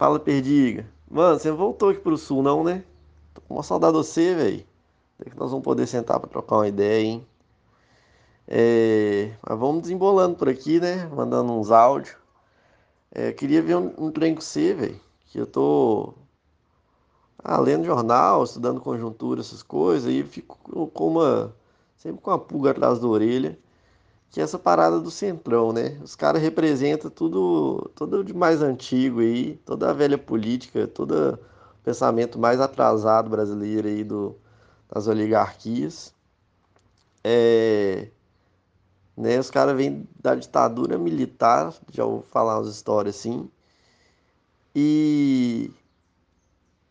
Fala, Perdiga. Mano, você voltou aqui pro sul, não, né? Tô com uma saudade de você, velho. Será que nós vamos poder sentar pra trocar uma ideia, hein? É... Mas vamos desembolando por aqui, né? Mandando uns áudios. É, queria ver um, um trem com você, velho. Que eu tô ah, lendo jornal, estudando conjuntura, essas coisas, e fico com uma. sempre com uma pulga atrás da orelha que é essa parada do centrão, né? Os caras representam tudo, tudo de mais antigo aí, toda a velha política, todo o pensamento mais atrasado brasileiro aí do, das oligarquias. É, né, os caras vêm da ditadura militar, já vou falar umas histórias assim. E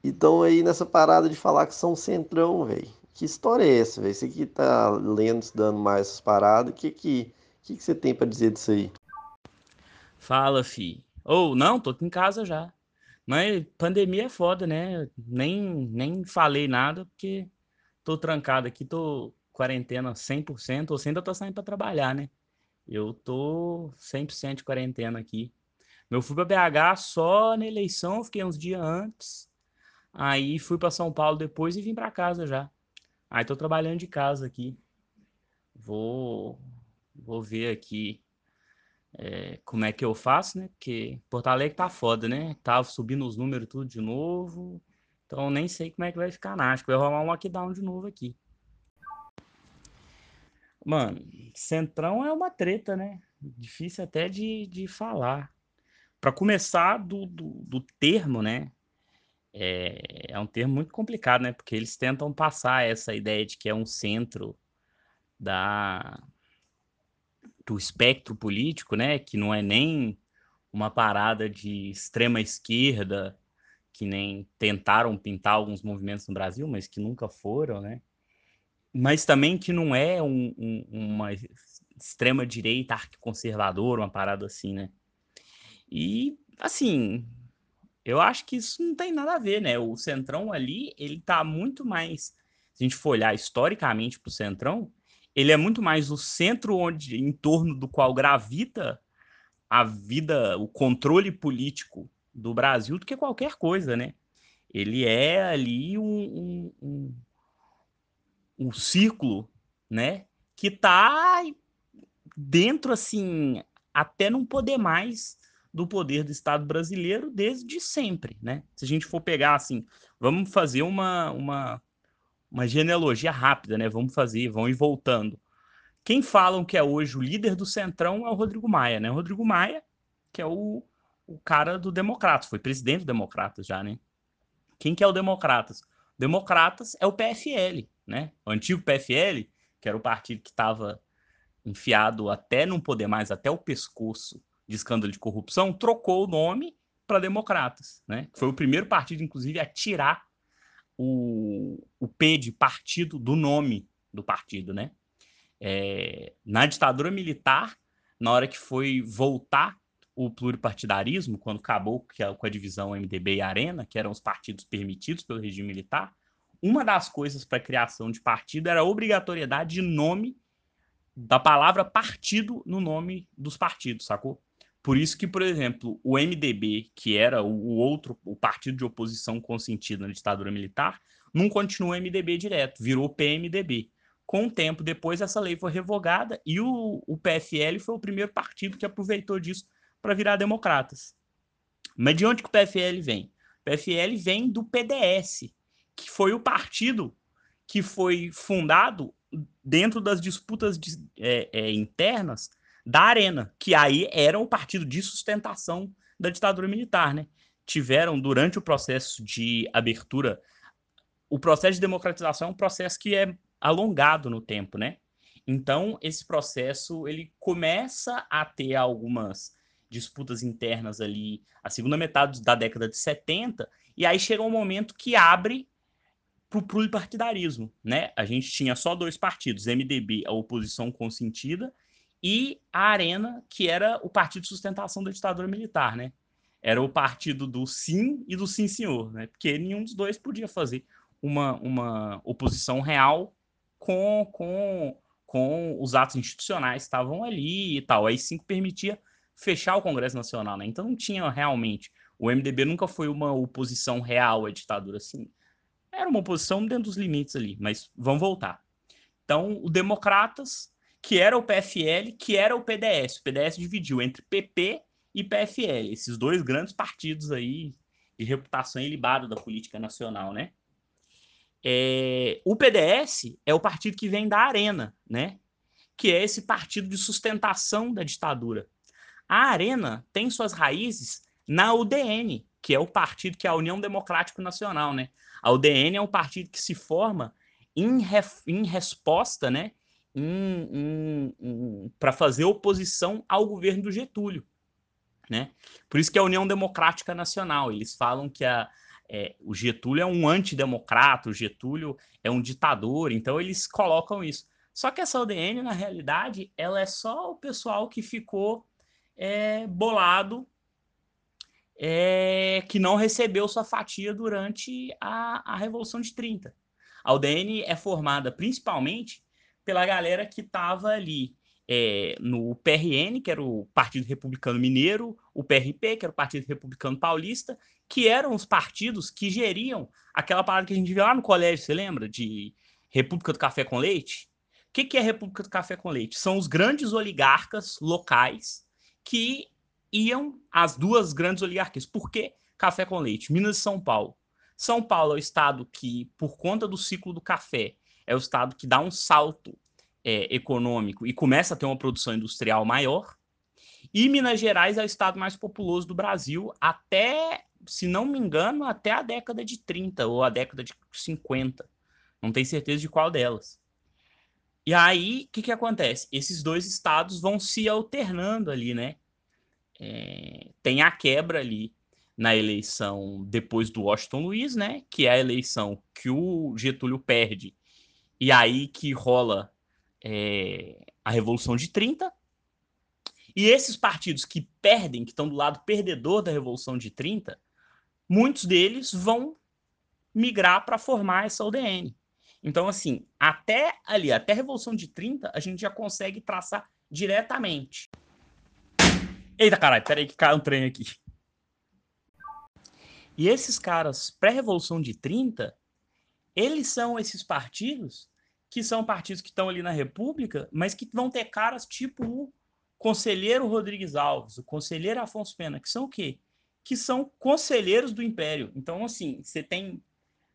então aí nessa parada de falar que são centrão, velho. Que história é essa, velho? Você que tá lendo, estudando mais essas paradas, o que que, que que você tem para dizer disso aí? Fala, fi. Ou, oh, não, tô aqui em casa já. Mas pandemia é foda, né? Nem, nem falei nada porque tô trancado aqui, tô quarentena 100%, ou você ainda tá saindo para trabalhar, né? Eu tô 100% de quarentena aqui. Meu fui para BH só na eleição, fiquei uns dias antes. Aí fui para São Paulo depois e vim para casa já. Aí tô trabalhando de casa aqui. Vou, vou ver aqui é, como é que eu faço, né? Porque Porto Alegre tá foda, né? Tava subindo os números tudo de novo. Então nem sei como é que vai ficar, não. Acho que vai rolar um lockdown de novo aqui. Mano, Centrão é uma treta, né? Difícil até de, de falar. Para começar do, do, do termo, né? É, é um termo muito complicado, né? Porque eles tentam passar essa ideia de que é um centro da do espectro político, né? Que não é nem uma parada de extrema esquerda, que nem tentaram pintar alguns movimentos no Brasil, mas que nunca foram, né? Mas também que não é um, um, uma extrema direita arquiconservadora, uma parada assim, né? E assim, eu acho que isso não tem nada a ver, né? O Centrão ali, ele tá muito mais. Se a gente for olhar historicamente para o Centrão, ele é muito mais o centro onde, em torno do qual gravita a vida, o controle político do Brasil do que qualquer coisa, né? Ele é ali um, um, um, um círculo, né? Que tá dentro, assim, até não poder mais do poder do Estado brasileiro desde sempre, né? Se a gente for pegar assim, vamos fazer uma, uma, uma genealogia rápida, né? Vamos fazer, vão ir voltando. Quem falam que é hoje o líder do Centrão é o Rodrigo Maia, né? O Rodrigo Maia, que é o, o cara do Democratas, foi presidente do Democratas já, né? Quem que é o Democratas? Democratas é o PFL, né? O antigo PFL, que era o partido que estava enfiado até não poder mais, até o pescoço de escândalo de corrupção, trocou o nome para Democratas, né? Foi o primeiro partido, inclusive, a tirar o, o P de partido do nome do partido, né? É, na ditadura militar, na hora que foi voltar o pluripartidarismo, quando acabou com a divisão MDB e Arena, que eram os partidos permitidos pelo regime militar, uma das coisas para a criação de partido era a obrigatoriedade de nome da palavra partido no nome dos partidos, sacou? Por isso que, por exemplo, o MDB, que era o, outro, o partido de oposição consentido na ditadura militar, não continuou MDB direto, virou PMDB. Com o tempo depois, essa lei foi revogada e o, o PFL foi o primeiro partido que aproveitou disso para virar democratas. Mas de onde que o PFL vem? O PFL vem do PDS, que foi o partido que foi fundado dentro das disputas de, é, é, internas da Arena, que aí era o partido de sustentação da ditadura militar, né? Tiveram durante o processo de abertura, o processo de democratização é um processo que é alongado no tempo, né? Então, esse processo ele começa a ter algumas disputas internas ali, a segunda metade da década de 70, e aí chega um momento que abre para o pluripartidarismo, né? A gente tinha só dois partidos, MDB, a oposição consentida, e a Arena, que era o partido de sustentação da ditadura militar, né? Era o partido do sim e do sim senhor, né? Porque nenhum dos dois podia fazer uma, uma oposição real com, com, com os atos institucionais que estavam ali e tal. Aí sim permitia fechar o Congresso Nacional, né? Então não tinha realmente O MDB nunca foi uma oposição real à ditadura, assim. Era uma oposição dentro dos limites ali, mas vamos voltar. Então, o Democratas, que era o PFL, que era o PDS. O PDS dividiu entre PP e PFL, esses dois grandes partidos aí de reputação ilibada da política nacional, né? É, o PDS é o partido que vem da Arena, né? Que é esse partido de sustentação da ditadura. A Arena tem suas raízes na UDN, que é o partido que é a União Democrática Nacional, né? A UDN é um partido que se forma em, ref, em resposta, né? Para fazer oposição ao governo do Getúlio, né? Por isso que é a União Democrática Nacional. Eles falam que a, é, o Getúlio é um antidemocrata, o Getúlio é um ditador, então eles colocam isso. Só que essa UDN, na realidade, ela é só o pessoal que ficou é, bolado é, que não recebeu sua fatia durante a, a Revolução de 30. A UDN é formada principalmente pela galera que estava ali é, no PRN, que era o Partido Republicano Mineiro, o PRP, que era o Partido Republicano Paulista, que eram os partidos que geriam aquela parada que a gente viu lá no colégio, você lembra? De República do Café com Leite. O que, que é República do Café com Leite? São os grandes oligarcas locais que iam as duas grandes oligarquias. Por que café com leite? Minas e São Paulo. São Paulo é o estado que, por conta do ciclo do café, é o estado que dá um salto é, econômico e começa a ter uma produção industrial maior. E Minas Gerais é o estado mais populoso do Brasil até, se não me engano, até a década de 30 ou a década de 50. Não tenho certeza de qual delas. E aí, o que, que acontece? Esses dois estados vão se alternando ali, né? é, tem a quebra ali na eleição depois do Washington Luiz, né? Que é a eleição que o Getúlio perde, e aí que rola é, a Revolução de 30. E esses partidos que perdem, que estão do lado perdedor da Revolução de 30, muitos deles vão migrar para formar essa UDN. Então, assim, até ali, até a Revolução de 30, a gente já consegue traçar diretamente Eita caralho, peraí que caiu um trem aqui. E esses caras, pré-revolução de 30, eles são esses partidos que são partidos que estão ali na República, mas que vão ter caras tipo o conselheiro Rodrigues Alves, o conselheiro Afonso Pena, que são o quê? Que são conselheiros do Império. Então, assim, você tem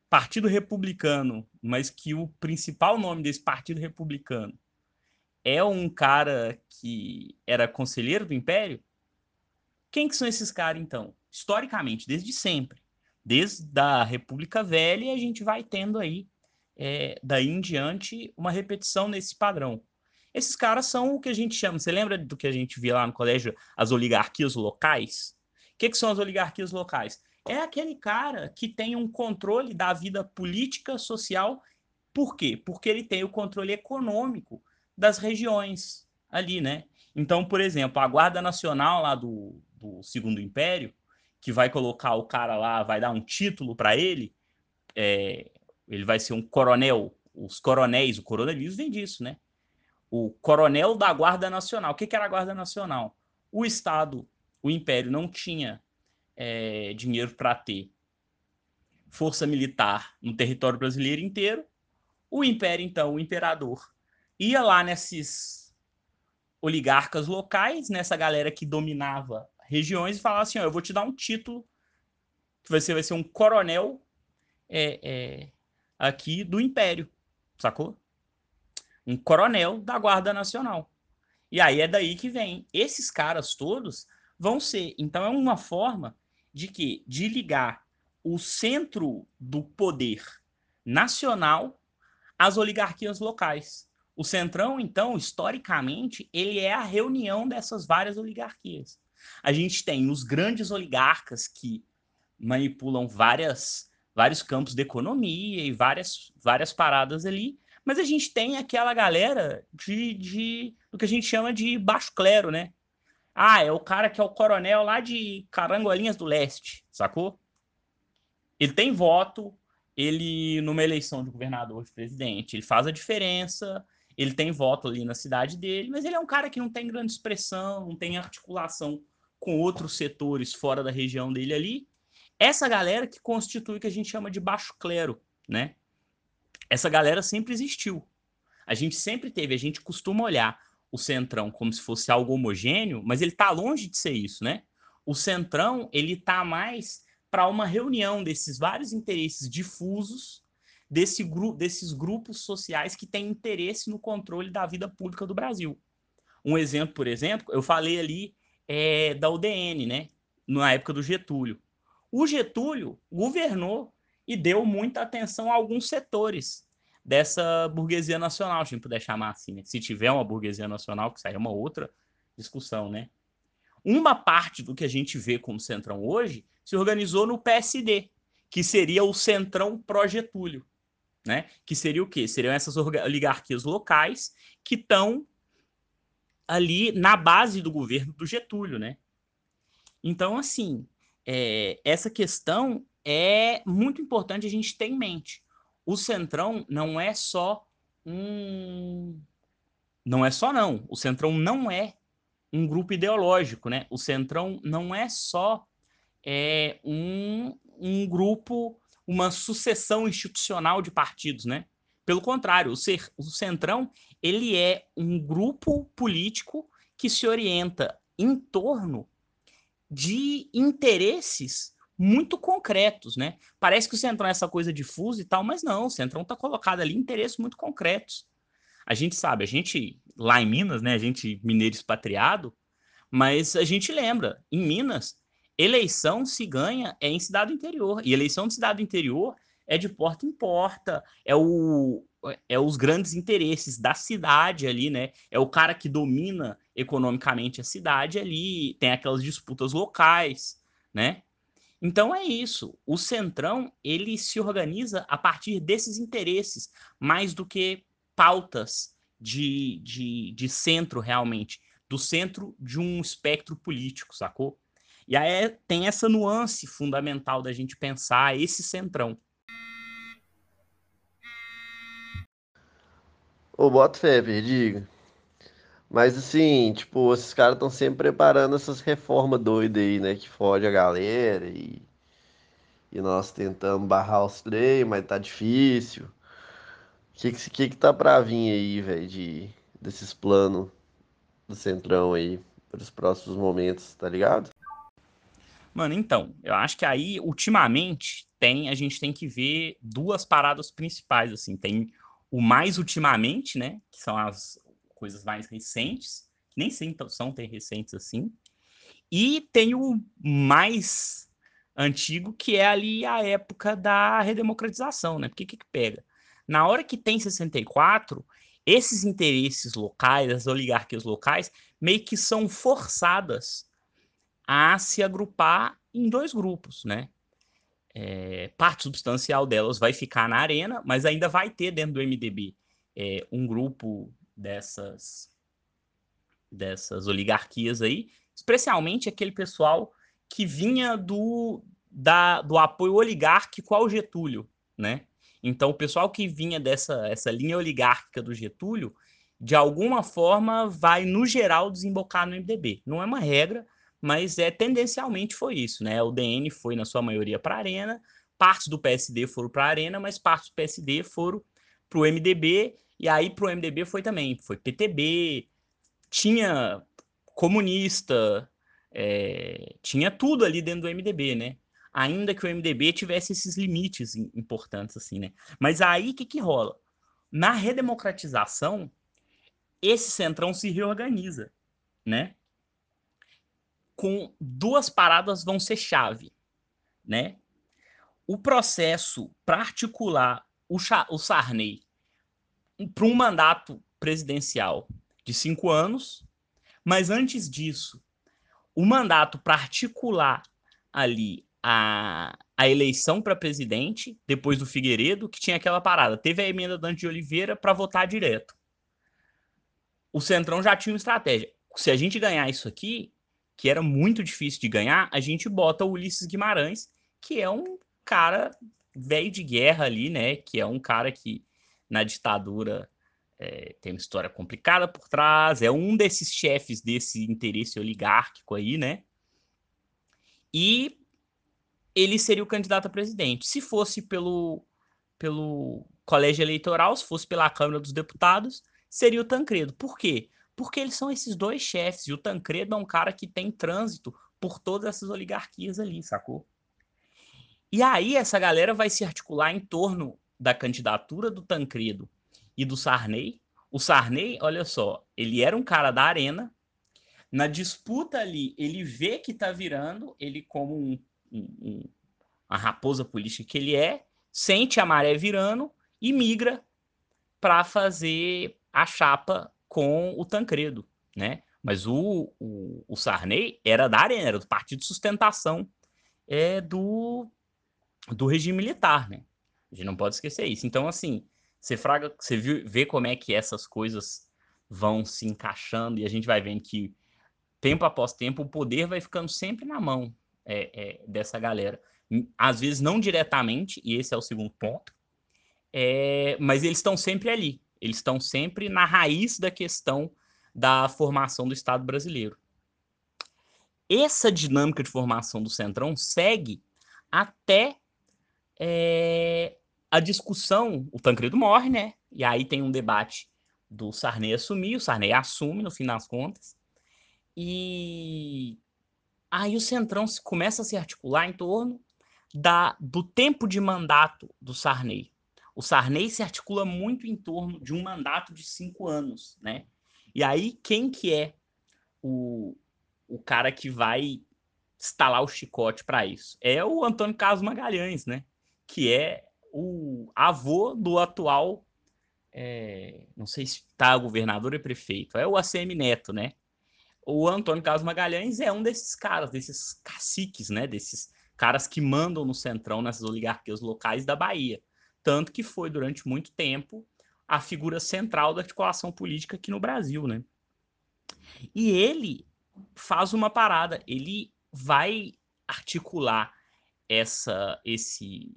Partido Republicano, mas que o principal nome desse Partido Republicano é um cara que era conselheiro do Império, quem que são esses caras, então? Historicamente, desde sempre. Desde a República Velha, a gente vai tendo aí, é, daí em diante, uma repetição nesse padrão. Esses caras são o que a gente chama, você lembra do que a gente via lá no colégio, as oligarquias locais? O que, que são as oligarquias locais? É aquele cara que tem um controle da vida política, social. Por quê? Porque ele tem o controle econômico das regiões ali, né? Então, por exemplo, a Guarda Nacional lá do, do Segundo Império, que vai colocar o cara lá, vai dar um título para ele, é, ele vai ser um coronel. Os coronéis, o coronelismo vem disso, né? O coronel da Guarda Nacional. O que, que era a Guarda Nacional? O Estado, o Império, não tinha é, dinheiro para ter força militar no território brasileiro inteiro. O Império, então, o imperador, ia lá nesses oligarcas locais, nessa galera que dominava regiões e falar assim: eu vou te dar um título, que você vai ser um coronel é, é, aqui do Império, sacou? Um coronel da Guarda Nacional. E aí é daí que vem. Esses caras todos vão ser. Então é uma forma de que de ligar o centro do poder nacional às oligarquias locais. O Centrão, então, historicamente, ele é a reunião dessas várias oligarquias. A gente tem os grandes oligarcas que manipulam várias, vários campos de economia e várias, várias paradas ali, mas a gente tem aquela galera de, de do que a gente chama de baixo clero, né? Ah, é o cara que é o coronel lá de Carangolinhas do Leste, sacou? Ele tem voto, ele, numa eleição de governador, de presidente, ele faz a diferença, ele tem voto ali na cidade dele, mas ele é um cara que não tem grande expressão, não tem articulação com outros setores fora da região dele ali. Essa galera que constitui o que a gente chama de baixo clero, né? Essa galera sempre existiu. A gente sempre teve, a gente costuma olhar o centrão como se fosse algo homogêneo, mas ele está longe de ser isso, né? O centrão, ele está mais para uma reunião desses vários interesses difusos desse gru desses grupos sociais que têm interesse no controle da vida pública do Brasil. Um exemplo, por exemplo, eu falei ali é, da UDN, né? Na época do Getúlio. O Getúlio governou e deu muita atenção a alguns setores dessa burguesia nacional, se a gente puder chamar assim, né? Se tiver uma burguesia nacional, que isso é uma outra discussão, né? Uma parte do que a gente vê como centrão hoje se organizou no PSD, que seria o centrão pró-Getúlio, né? Que seria o quê? Seriam essas oligarquias locais que estão ali na base do governo do Getúlio, né? Então, assim, é, essa questão é muito importante a gente ter em mente. O Centrão não é só um. Não é só, não. O Centrão não é um grupo ideológico, né? O Centrão não é só é, um, um grupo, uma sucessão institucional de partidos, né? Pelo contrário, o, Cer o Centrão ele é um grupo político que se orienta em torno de interesses muito concretos, né? Parece que o Centrão é essa coisa difusa e tal, mas não, o Centrão está colocado ali interesses muito concretos. A gente sabe, a gente lá em Minas, né, a gente mineiro expatriado, mas a gente lembra, em Minas, eleição se ganha é em cidade interior, e eleição de cidade interior é de porta em porta, é o é os grandes interesses da cidade ali, né? É o cara que domina economicamente a cidade ali, tem aquelas disputas locais, né? Então é isso. O Centrão, ele se organiza a partir desses interesses, mais do que pautas de, de, de centro realmente, do centro de um espectro político, sacou? E aí tem essa nuance fundamental da gente pensar esse centrão. Ô, bota fé, diga. Mas assim, tipo, esses caras estão sempre preparando essas reformas doidas aí, né? Que fode a galera e, e nós tentamos barrar os trem, mas tá difícil. O que, que, que, que tá pra vir aí, velho, de, desses planos do Centrão aí para os próximos momentos, tá ligado? Mano, então, eu acho que aí, ultimamente, tem, a gente tem que ver duas paradas principais, assim. Tem o mais ultimamente, né? Que são as coisas mais recentes, nem sempre são tão recentes assim. E tem o mais antigo, que é ali a época da redemocratização, né? Porque o que, que pega? Na hora que tem 64, esses interesses locais, as oligarquias locais, meio que são forçadas a se agrupar em dois grupos, né? é, parte substancial delas vai ficar na arena, mas ainda vai ter dentro do MDB é, um grupo dessas dessas oligarquias aí, especialmente aquele pessoal que vinha do, da, do apoio oligárquico ao Getúlio, né? Então, o pessoal que vinha dessa essa linha oligárquica do Getúlio, de alguma forma, vai, no geral, desembocar no MDB. Não é uma regra, mas é tendencialmente foi isso, né? O DN foi na sua maioria para a Arena, partes do PSD foram para a Arena, mas partes do PSD foram para o MDB e aí para o MDB foi também, foi PTB, tinha comunista, é, tinha tudo ali dentro do MDB, né? Ainda que o MDB tivesse esses limites importantes assim, né? Mas aí o que que rola? Na redemocratização, esse centrão se reorganiza, né? com duas paradas vão ser chave, né? O processo para articular o, o Sarney para um mandato presidencial de cinco anos, mas antes disso, o mandato para articular ali a, a eleição para presidente, depois do Figueiredo, que tinha aquela parada. Teve a emenda Dante de Oliveira para votar direto. O Centrão já tinha uma estratégia. Se a gente ganhar isso aqui, que era muito difícil de ganhar, a gente bota o Ulisses Guimarães, que é um cara velho de guerra ali, né? Que é um cara que na ditadura é, tem uma história complicada por trás, é um desses chefes desse interesse oligárquico aí, né? e ele seria o candidato a presidente. Se fosse pelo, pelo colégio eleitoral, se fosse pela Câmara dos Deputados, seria o Tancredo. Por quê? Porque eles são esses dois chefes, e o Tancredo é um cara que tem trânsito por todas essas oligarquias ali, sacou? E aí essa galera vai se articular em torno da candidatura do Tancredo e do Sarney. O Sarney, olha só, ele era um cara da arena. Na disputa ali, ele vê que tá virando, ele como um, um, uma raposa política que ele é, sente a maré virando e migra para fazer a chapa com o Tancredo, né? Mas o, o, o, Sarney era da arena, era do Partido de Sustentação é, do, do regime militar, né? A gente não pode esquecer isso. Então, assim, você, fraga, você viu, vê como é que essas coisas vão se encaixando e a gente vai vendo que, tempo após tempo, o poder vai ficando sempre na mão é, é, dessa galera. Às vezes não diretamente, e esse é o segundo ponto, é, mas eles estão sempre ali. Eles estão sempre na raiz da questão da formação do Estado brasileiro. Essa dinâmica de formação do Centrão segue até é, a discussão. O Tancredo morre, né? E aí tem um debate do Sarney assumir, o Sarney assume no fim das contas. E aí o Centrão começa a se articular em torno da, do tempo de mandato do Sarney o Sarney se articula muito em torno de um mandato de cinco anos, né? E aí, quem que é o, o cara que vai instalar o chicote para isso? É o Antônio Carlos Magalhães, né? Que é o avô do atual, é, não sei se está governador ou prefeito, é o ACM Neto, né? O Antônio Carlos Magalhães é um desses caras, desses caciques, né? Desses caras que mandam no centrão, nessas oligarquias locais da Bahia. Tanto que foi, durante muito tempo, a figura central da articulação política aqui no Brasil, né? E ele faz uma parada, ele vai articular essa esse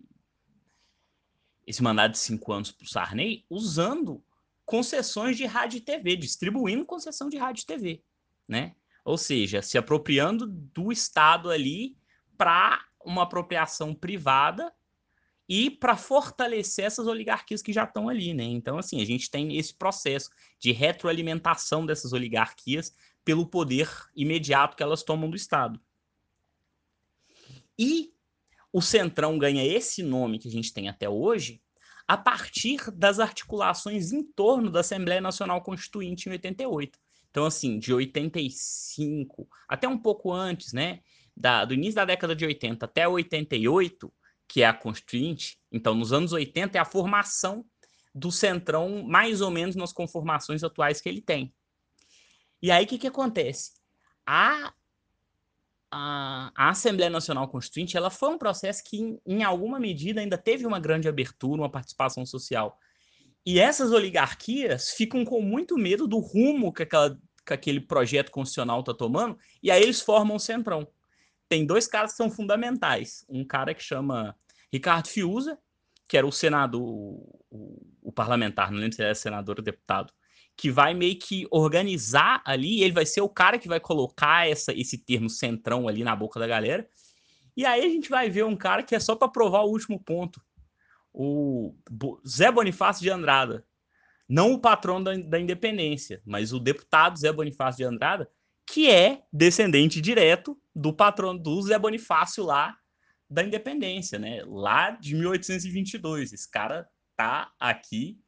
esse mandato de cinco anos para o Sarney usando concessões de rádio e TV, distribuindo concessão de rádio e TV, né? Ou seja, se apropriando do Estado ali para uma apropriação privada e para fortalecer essas oligarquias que já estão ali, né? Então, assim, a gente tem esse processo de retroalimentação dessas oligarquias pelo poder imediato que elas tomam do Estado. E o Centrão ganha esse nome que a gente tem até hoje a partir das articulações em torno da Assembleia Nacional Constituinte em 88. Então, assim, de 85 até um pouco antes, né? Da, do início da década de 80 até 88, que é a Constituinte. Então, nos anos 80 é a formação do Centrão, mais ou menos nas conformações atuais que ele tem. E aí, o que, que acontece? A, a, Assembleia Nacional Constituinte ela foi um processo que, em, em alguma medida, ainda teve uma grande abertura, uma participação social. E essas oligarquias ficam com muito medo do rumo que, aquela, que aquele projeto constitucional está tomando, e aí eles formam o Centrão tem dois caras que são fundamentais. Um cara que chama Ricardo Fiuza, que era o senador, o, o, parlamentar, não lembro se ele era senador ou deputado, que vai meio que organizar ali, ele vai ser o cara que vai colocar essa, esse termo centrão ali na boca da galera. E aí a gente vai ver um cara que é só para provar o último ponto. O Zé Bonifácio de Andrada. Não o patrão da, da independência, mas o deputado Zé Bonifácio de Andrada, que é descendente direto do patrono do Zé Bonifácio lá da independência, né? Lá de 1822. Esse cara tá aqui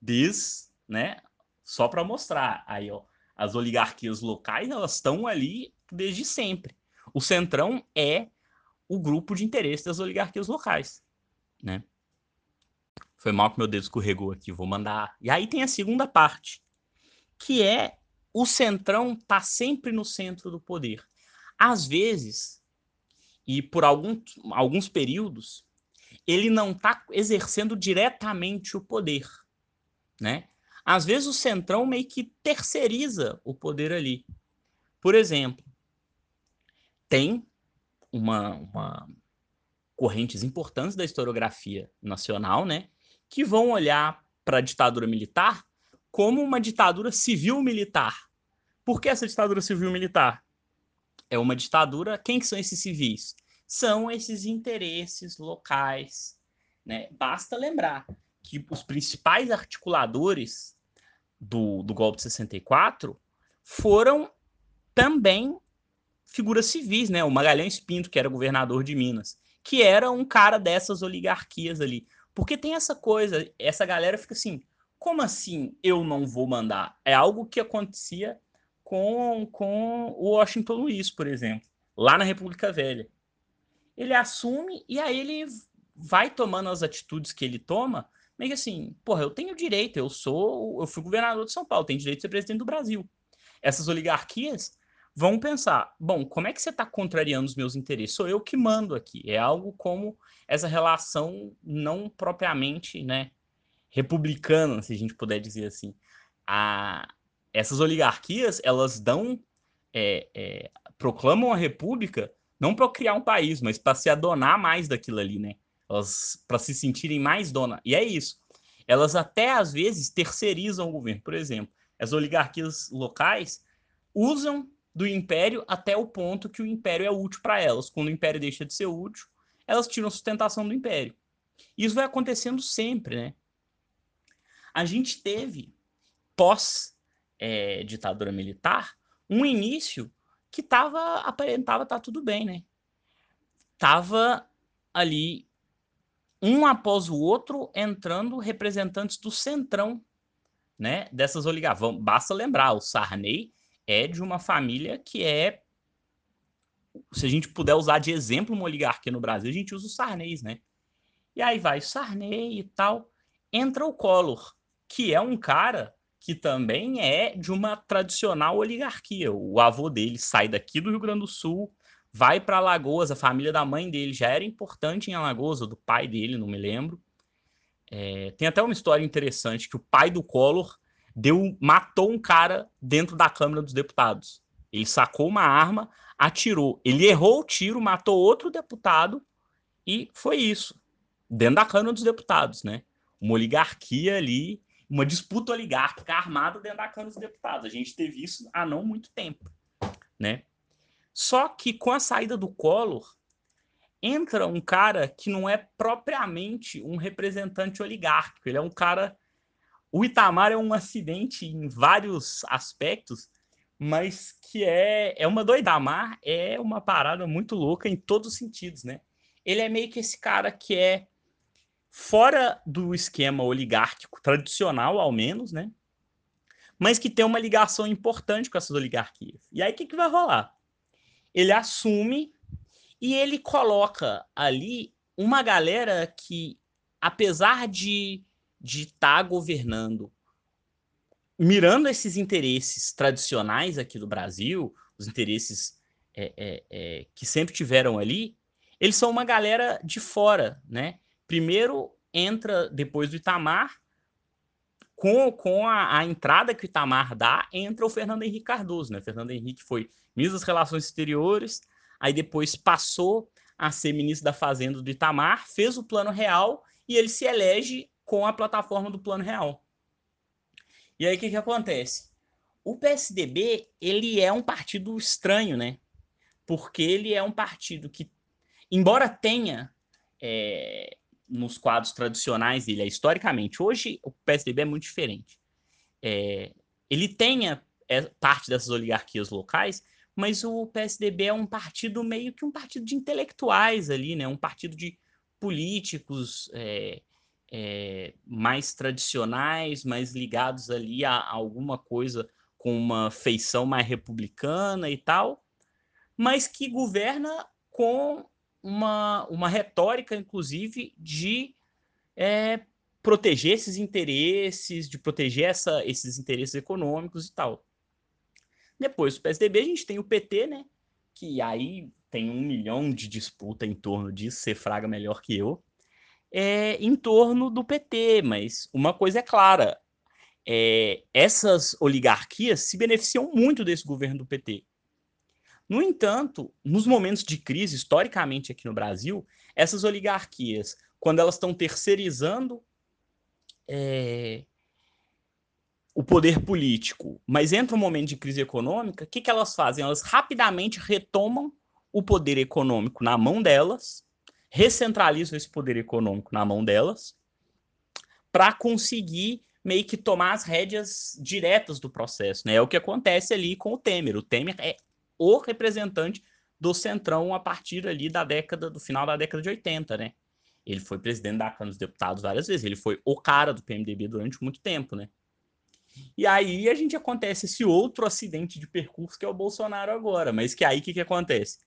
desde, né? Só para mostrar aí, ó, as oligarquias locais, elas estão ali desde sempre. O Centrão é o grupo de interesse das oligarquias locais, né? Foi mal que meu dedo escorregou aqui, vou mandar. E aí tem a segunda parte, que é o Centrão tá sempre no centro do poder. Às vezes, e por algum, alguns períodos, ele não está exercendo diretamente o poder, né? Às vezes o centrão meio que terceiriza o poder ali. Por exemplo, tem uma, uma correntes importantes da historiografia nacional, né, que vão olhar para a ditadura militar como uma ditadura civil militar. Por que essa ditadura civil militar? é uma ditadura. Quem que são esses civis? São esses interesses locais. Né? Basta lembrar que os principais articuladores do, do golpe de 64 foram também figuras civis, né? O Magalhães Pinto, que era governador de Minas, que era um cara dessas oligarquias ali. Porque tem essa coisa, essa galera fica assim, como assim eu não vou mandar? É algo que acontecia com, com o Washington Luiz, por exemplo, lá na República Velha. Ele assume e aí ele vai tomando as atitudes que ele toma, meio que assim, porra, eu tenho direito, eu sou, eu fui governador de São Paulo, tenho direito de ser presidente do Brasil. Essas oligarquias vão pensar: bom, como é que você está contrariando os meus interesses? Sou eu que mando aqui. É algo como essa relação não propriamente né, republicana, se a gente puder dizer assim. A, essas oligarquias, elas dão, é, é, proclamam a república não para criar um país, mas para se adonar mais daquilo ali, né? Elas para se sentirem mais dona. E é isso. Elas até às vezes terceirizam o governo. Por exemplo, as oligarquias locais usam do império até o ponto que o império é útil para elas. Quando o império deixa de ser útil, elas tiram sustentação do império. Isso vai acontecendo sempre, né? A gente teve, pós é, ditadura militar, um início que tava, aparentava tá tudo bem, né? Tava ali, um após o outro, entrando representantes do centrão, né? Dessas oligarquias. Basta lembrar, o Sarney é de uma família que é. Se a gente puder usar de exemplo uma oligarquia no Brasil, a gente usa o Sarney, né? E aí vai Sarney e tal. Entra o Collor, que é um cara que também é de uma tradicional oligarquia. O avô dele sai daqui do Rio Grande do Sul, vai para Alagoas, a família da mãe dele já era importante em Alagoas, ou do pai dele, não me lembro. É, tem até uma história interessante que o pai do Collor deu, matou um cara dentro da Câmara dos Deputados. Ele sacou uma arma, atirou. Ele errou o tiro, matou outro deputado e foi isso. Dentro da Câmara dos Deputados, né? Uma oligarquia ali, uma disputa oligárquica armada dentro da Câmara dos Deputados. A gente teve isso há não muito tempo, né? Só que com a saída do Collor, entra um cara que não é propriamente um representante oligárquico. Ele é um cara o Itamar é um acidente em vários aspectos, mas que é, é uma do Itamar, é uma parada muito louca em todos os sentidos, né? Ele é meio que esse cara que é fora do esquema oligárquico tradicional, ao menos, né? Mas que tem uma ligação importante com essas oligarquias. E aí o que, que vai rolar? Ele assume e ele coloca ali uma galera que, apesar de de estar tá governando, mirando esses interesses tradicionais aqui do Brasil, os interesses é, é, é, que sempre tiveram ali, eles são uma galera de fora, né? Primeiro entra depois do Itamar, com, com a, a, entrada que o Itamar dá, entra o Fernando Henrique Cardoso, né? O Fernando Henrique foi ministro das Relações Exteriores, aí depois passou a ser ministro da Fazenda do Itamar, fez o Plano Real e ele se elege com a plataforma do Plano Real. E aí o que, que acontece? O PSDB ele é um partido estranho, né? Porque ele é um partido que, embora tenha é, nos quadros tradicionais dele, é, historicamente, hoje o PSDB é muito diferente. É, ele tenha é, parte dessas oligarquias locais, mas o PSDB é um partido meio que um partido de intelectuais ali, né? Um partido de políticos é, é, mais tradicionais, mais ligados ali a, a alguma coisa com uma feição mais republicana e tal, mas que governa com uma, uma retórica, inclusive, de é, proteger esses interesses, de proteger essa, esses interesses econômicos e tal. Depois do PSDB, a gente tem o PT, né? Que aí tem um milhão de disputa em torno disso, ser fraga melhor que eu é, em torno do PT, mas uma coisa é clara: é, essas oligarquias se beneficiam muito desse governo do PT. No entanto, nos momentos de crise, historicamente aqui no Brasil, essas oligarquias, quando elas estão terceirizando é, o poder político, mas entra um momento de crise econômica, o que, que elas fazem? Elas rapidamente retomam o poder econômico na mão delas, recentralizam esse poder econômico na mão delas, para conseguir meio que tomar as rédeas diretas do processo. Né? É o que acontece ali com o Temer. O Temer é o representante do Centrão a partir ali da década, do final da década de 80, né? Ele foi presidente da Câmara dos Deputados várias vezes, ele foi o cara do PMDB durante muito tempo, né? E aí a gente acontece esse outro acidente de percurso que é o Bolsonaro agora, mas que aí o que, que acontece?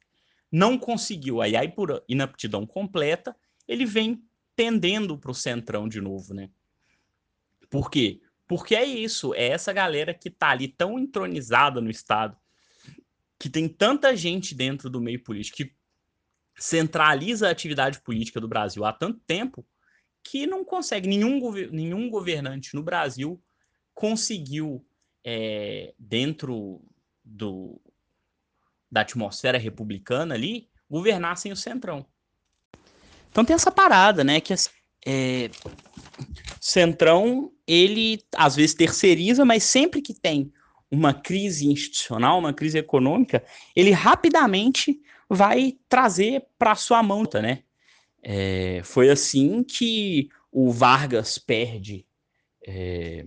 Não conseguiu, aí, aí por inaptidão completa, ele vem tendendo para o centrão de novo, né? Por quê? Porque é isso, é essa galera que tá ali tão entronizada no Estado, que tem tanta gente dentro do meio político, que centraliza a atividade política do Brasil há tanto tempo, que não consegue, nenhum, nenhum governante no Brasil conseguiu, é, dentro do, da atmosfera republicana ali, governar sem o centrão. Então tem essa parada, né, que é, centrão, ele às vezes terceiriza, mas sempre que tem uma crise institucional, uma crise econômica, ele rapidamente vai trazer para sua mão, né? É, foi assim que o Vargas perde é,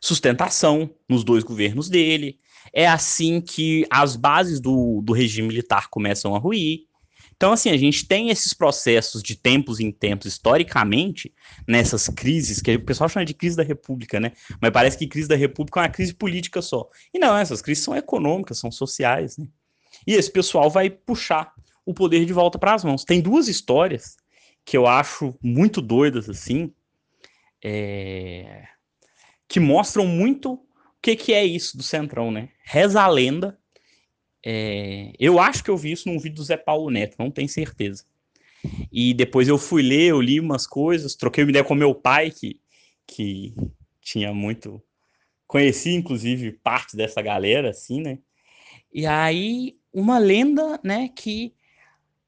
sustentação nos dois governos dele. É assim que as bases do, do regime militar começam a ruir. Então, assim, a gente tem esses processos de tempos em tempos, historicamente, nessas crises, que o pessoal chama de crise da República, né? Mas parece que crise da República é uma crise política só. E não, essas crises são econômicas, são sociais, né? E esse pessoal vai puxar o poder de volta para as mãos. Tem duas histórias que eu acho muito doidas, assim, é... que mostram muito o que, que é isso do Centrão, né? Reza a lenda é, eu acho que eu vi isso num vídeo do Zé Paulo Neto, não tenho certeza. E depois eu fui ler, eu li umas coisas, troquei uma ideia com meu pai, que, que tinha muito. Conheci, inclusive, parte dessa galera, assim, né? E aí, uma lenda, né, que.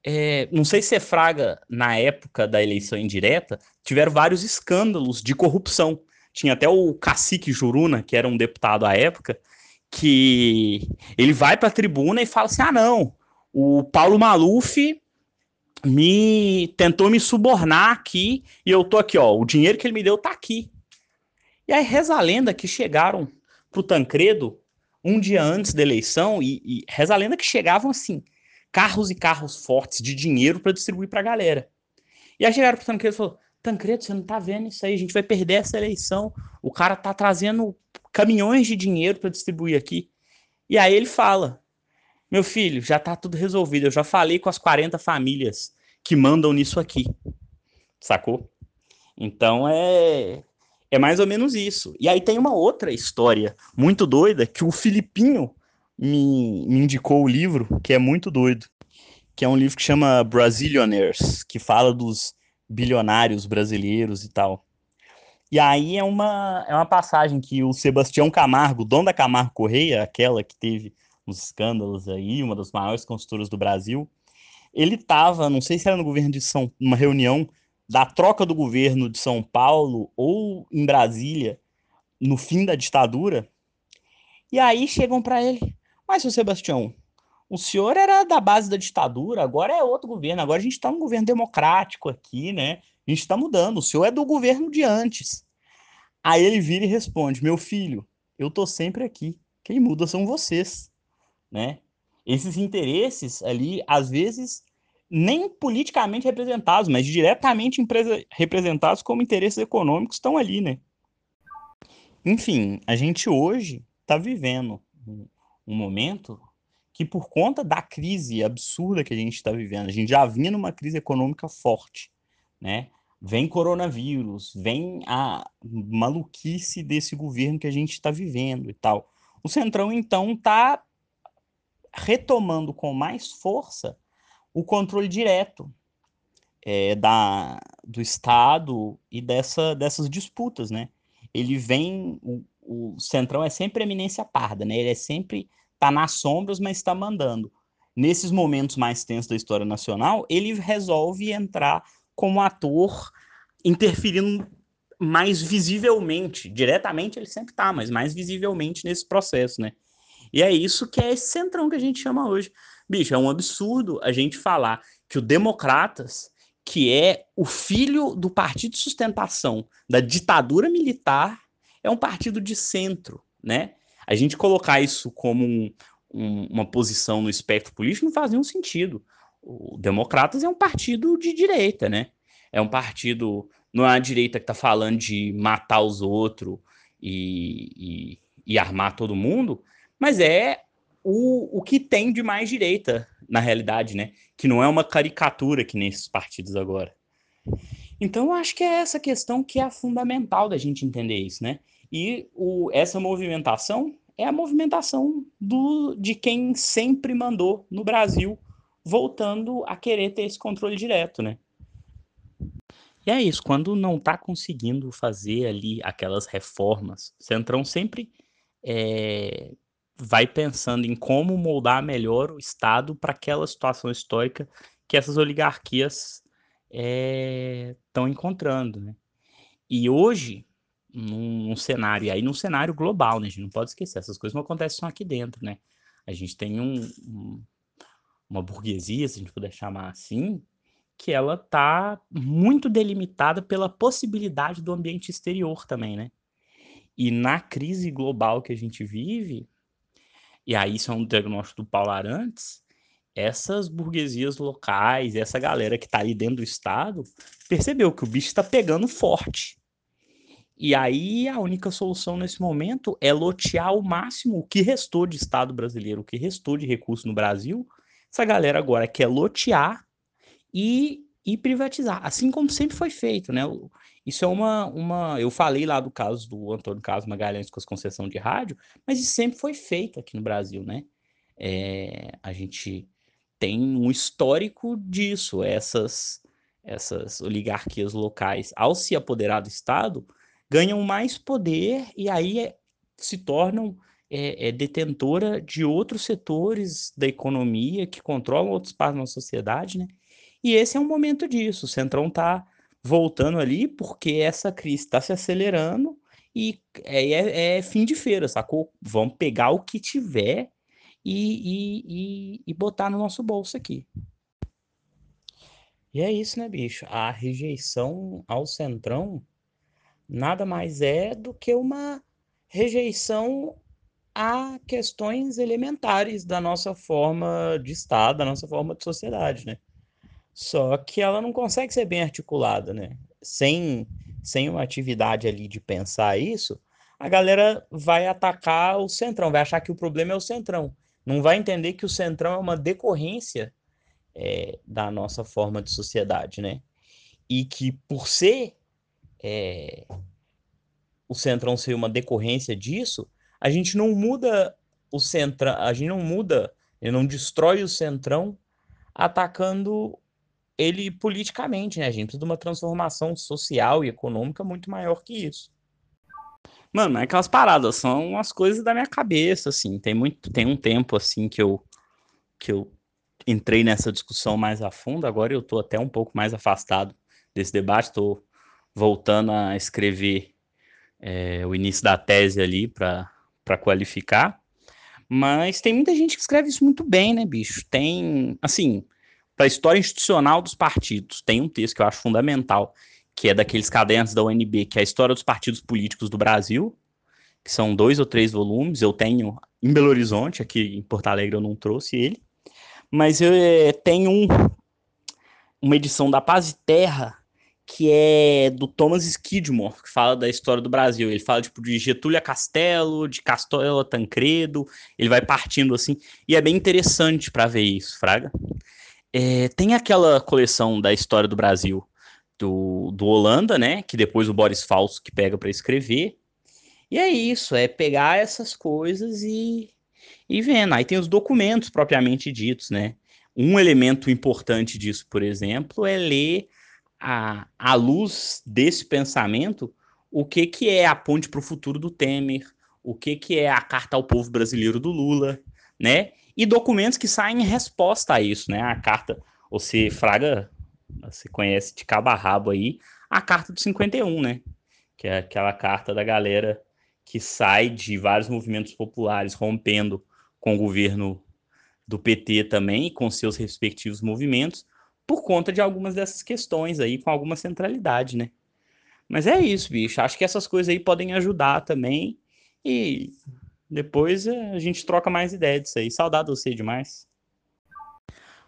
É, não sei se é Fraga, na época da eleição indireta, tiveram vários escândalos de corrupção. Tinha até o cacique Juruna, que era um deputado à época, que ele vai para a tribuna e fala assim: ah, não, o Paulo Maluf me tentou me subornar aqui e eu tô aqui, ó, o dinheiro que ele me deu tá aqui. E aí reza a lenda que chegaram pro Tancredo um dia antes da eleição e, e reza a lenda que chegavam assim, carros e carros fortes de dinheiro para distribuir pra galera. E aí chegaram pro Tancredo e falou: Tancredo, você não tá vendo isso aí, a gente vai perder essa eleição. O cara tá trazendo caminhões de dinheiro para distribuir aqui. E aí ele fala: Meu filho, já tá tudo resolvido. Eu já falei com as 40 famílias que mandam nisso aqui. Sacou? Então é é mais ou menos isso. E aí tem uma outra história muito doida que o Filipinho me, me indicou o livro, que é muito doido. Que é um livro que chama Brazilianaires, que fala dos bilionários brasileiros e tal. E aí é uma, é uma passagem que o Sebastião Camargo, dono da Camargo Correia, aquela que teve uns escândalos aí, uma das maiores construtoras do Brasil, ele estava, não sei se era no governo de São uma reunião da troca do governo de São Paulo ou em Brasília, no fim da ditadura, e aí chegam para ele, mas seu Sebastião, o senhor era da base da ditadura, agora é outro governo, agora a gente está num governo democrático aqui, né? A gente está mudando, o senhor é do governo de antes. Aí ele vira e responde: Meu filho, eu tô sempre aqui. Quem muda são vocês, né? Esses interesses ali, às vezes, nem politicamente representados, mas diretamente representados como interesses econômicos estão ali, né? Enfim, a gente hoje está vivendo um momento que por conta da crise absurda que a gente está vivendo, a gente já vinha numa crise econômica forte, né? Vem coronavírus, vem a maluquice desse governo que a gente está vivendo e tal. O Centrão, então, está retomando com mais força o controle direto é, da, do Estado e dessa, dessas disputas, né? Ele vem, o, o Centrão é sempre eminência parda, né? Ele é sempre está nas sombras, mas está mandando. Nesses momentos mais tensos da história nacional, ele resolve entrar como ator interferindo mais visivelmente, diretamente ele sempre está, mas mais visivelmente nesse processo, né? E é isso que é esse centrão que a gente chama hoje. Bicho, é um absurdo a gente falar que o Democratas, que é o filho do partido de sustentação da ditadura militar, é um partido de centro, né? A gente colocar isso como um, um, uma posição no espectro político não faz nenhum sentido. O Democratas é um partido de direita, né? É um partido, não é a direita que está falando de matar os outros e, e, e, armar todo mundo, mas é o, o que tem de mais direita, na realidade, né? Que não é uma caricatura que nem esses partidos agora. Então, eu acho que é essa questão que é fundamental da gente entender isso, né? E o, essa movimentação é a movimentação do, de quem sempre mandou no Brasil, voltando a querer ter esse controle direto, né? E é isso, quando não está conseguindo fazer ali aquelas reformas, Centrão sempre é, vai pensando em como moldar melhor o Estado para aquela situação histórica que essas oligarquias estão é, encontrando, né? E hoje, num, num, cenário, e aí num cenário global, né? A gente não pode esquecer, essas coisas não acontecem só aqui dentro, né? A gente tem um, um, uma burguesia, se a gente puder chamar assim, que ela tá muito delimitada pela possibilidade do ambiente exterior também, né? E na crise global que a gente vive, e aí isso é um diagnóstico do Paulo Arantes, essas burguesias locais, essa galera que está ali dentro do Estado, percebeu que o bicho está pegando forte. E aí a única solução nesse momento é lotear ao máximo o que restou de Estado brasileiro, o que restou de recurso no Brasil. Essa galera agora quer lotear e, e privatizar, assim como sempre foi feito, né? Isso é uma, uma. Eu falei lá do caso do Antônio Carlos Magalhães com as concessões de rádio, mas isso sempre foi feito aqui no Brasil, né? É, a gente tem um histórico disso, essas, essas oligarquias locais, ao se apoderar do Estado, ganham mais poder e aí é, se tornam é, é, detentora de outros setores da economia que controlam outros partes da sociedade, né? E esse é um momento disso. O Centrão está voltando ali porque essa crise está se acelerando e é, é, fim de feira, sacou? Vamos pegar o que tiver e, e, e, e botar no nosso bolso aqui. E é isso, né, bicho? A rejeição ao Centrão nada mais é do que uma rejeição a questões elementares da nossa forma de Estado, da nossa forma de sociedade, né? Só que ela não consegue ser bem articulada, né? Sem, sem uma atividade ali de pensar isso, a galera vai atacar o centrão, vai achar que o problema é o centrão. Não vai entender que o centrão é uma decorrência é, da nossa forma de sociedade, né? E que por ser é, o centrão ser uma decorrência disso, a gente não muda o centrão, a gente não muda, ele não destrói o centrão atacando ele politicamente, né? A gente precisa de uma transformação social e econômica muito maior que isso. Mano, é aquelas paradas são as coisas da minha cabeça, assim. Tem muito, tem um tempo assim que eu que eu entrei nessa discussão mais a fundo. Agora eu tô até um pouco mais afastado desse debate. Estou voltando a escrever é, o início da tese ali para qualificar. Mas tem muita gente que escreve isso muito bem, né, bicho? Tem, assim, para a história institucional dos partidos. Tem um texto que eu acho fundamental, que é daqueles cadernos da UNB, que é a história dos partidos políticos do Brasil, que são dois ou três volumes. Eu tenho em Belo Horizonte, aqui em Porto Alegre eu não trouxe ele, mas eu é, tenho um, uma edição da Paz e Terra que é do Thomas Skidmore, que fala da história do Brasil. Ele fala tipo de Getúlio Castelo, de Castelo Tancredo, ele vai partindo assim, e é bem interessante para ver isso, fraga. É, tem aquela coleção da história do Brasil do, do Holanda, né? Que depois o Boris Falso que pega para escrever. E é isso, é pegar essas coisas e, e vendo. Aí tem os documentos propriamente ditos, né? Um elemento importante disso, por exemplo, é ler a, a luz desse pensamento o que, que é a ponte para o futuro do Temer, o que, que é a carta ao povo brasileiro do Lula, né? e documentos que saem em resposta a isso, né? A carta, você, Fraga, você conhece de cabo a rabo aí, a carta do 51, né? que é aquela carta da galera que sai de vários movimentos populares rompendo com o governo do PT também, com seus respectivos movimentos, por conta de algumas dessas questões aí, com alguma centralidade, né? Mas é isso, bicho. Acho que essas coisas aí podem ajudar também. E depois eh, a gente troca mais ideias disso aí. Saudade você demais.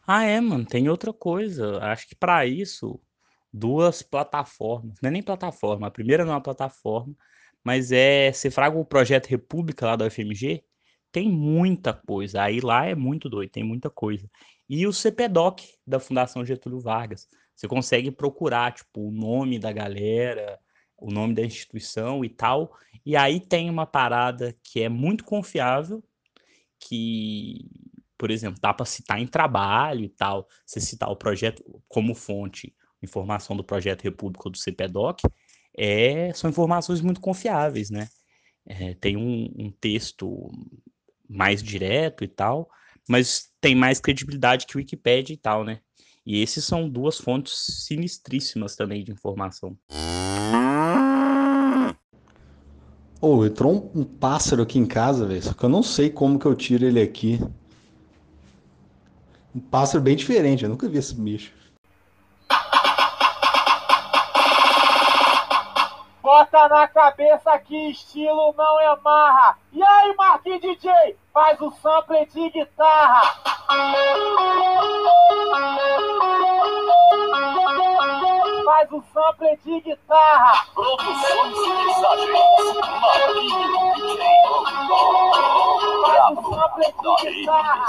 Ah, é, mano, tem outra coisa. Acho que para isso, duas plataformas. Não é nem plataforma. A primeira não é uma plataforma, mas é. Você fraga o projeto República lá da UFMG. Tem muita coisa. Aí lá é muito doido, tem muita coisa. E o CPDOC da Fundação Getúlio Vargas. Você consegue procurar, tipo, o nome da galera, o nome da instituição e tal. E aí tem uma parada que é muito confiável, que, por exemplo, dá para citar em trabalho e tal. Você citar o projeto como fonte, informação do projeto República do CPDOC, é, são informações muito confiáveis, né? É, tem um, um texto mais direto e tal, mas tem mais credibilidade que Wikipedia e tal, né? E esses são duas fontes sinistríssimas também de informação. Ô, oh, entrou um, um, pássaro aqui em casa, velho. Só que eu não sei como que eu tiro ele aqui. Um pássaro bem diferente, eu nunca vi esse bicho. Bota na cabeça que estilo não é marra. E aí, Marquinhos DJ, faz o sample de guitarra. Faz o sample de guitarra. Produções Marquinhos DJ. Faz o sample de guitarra.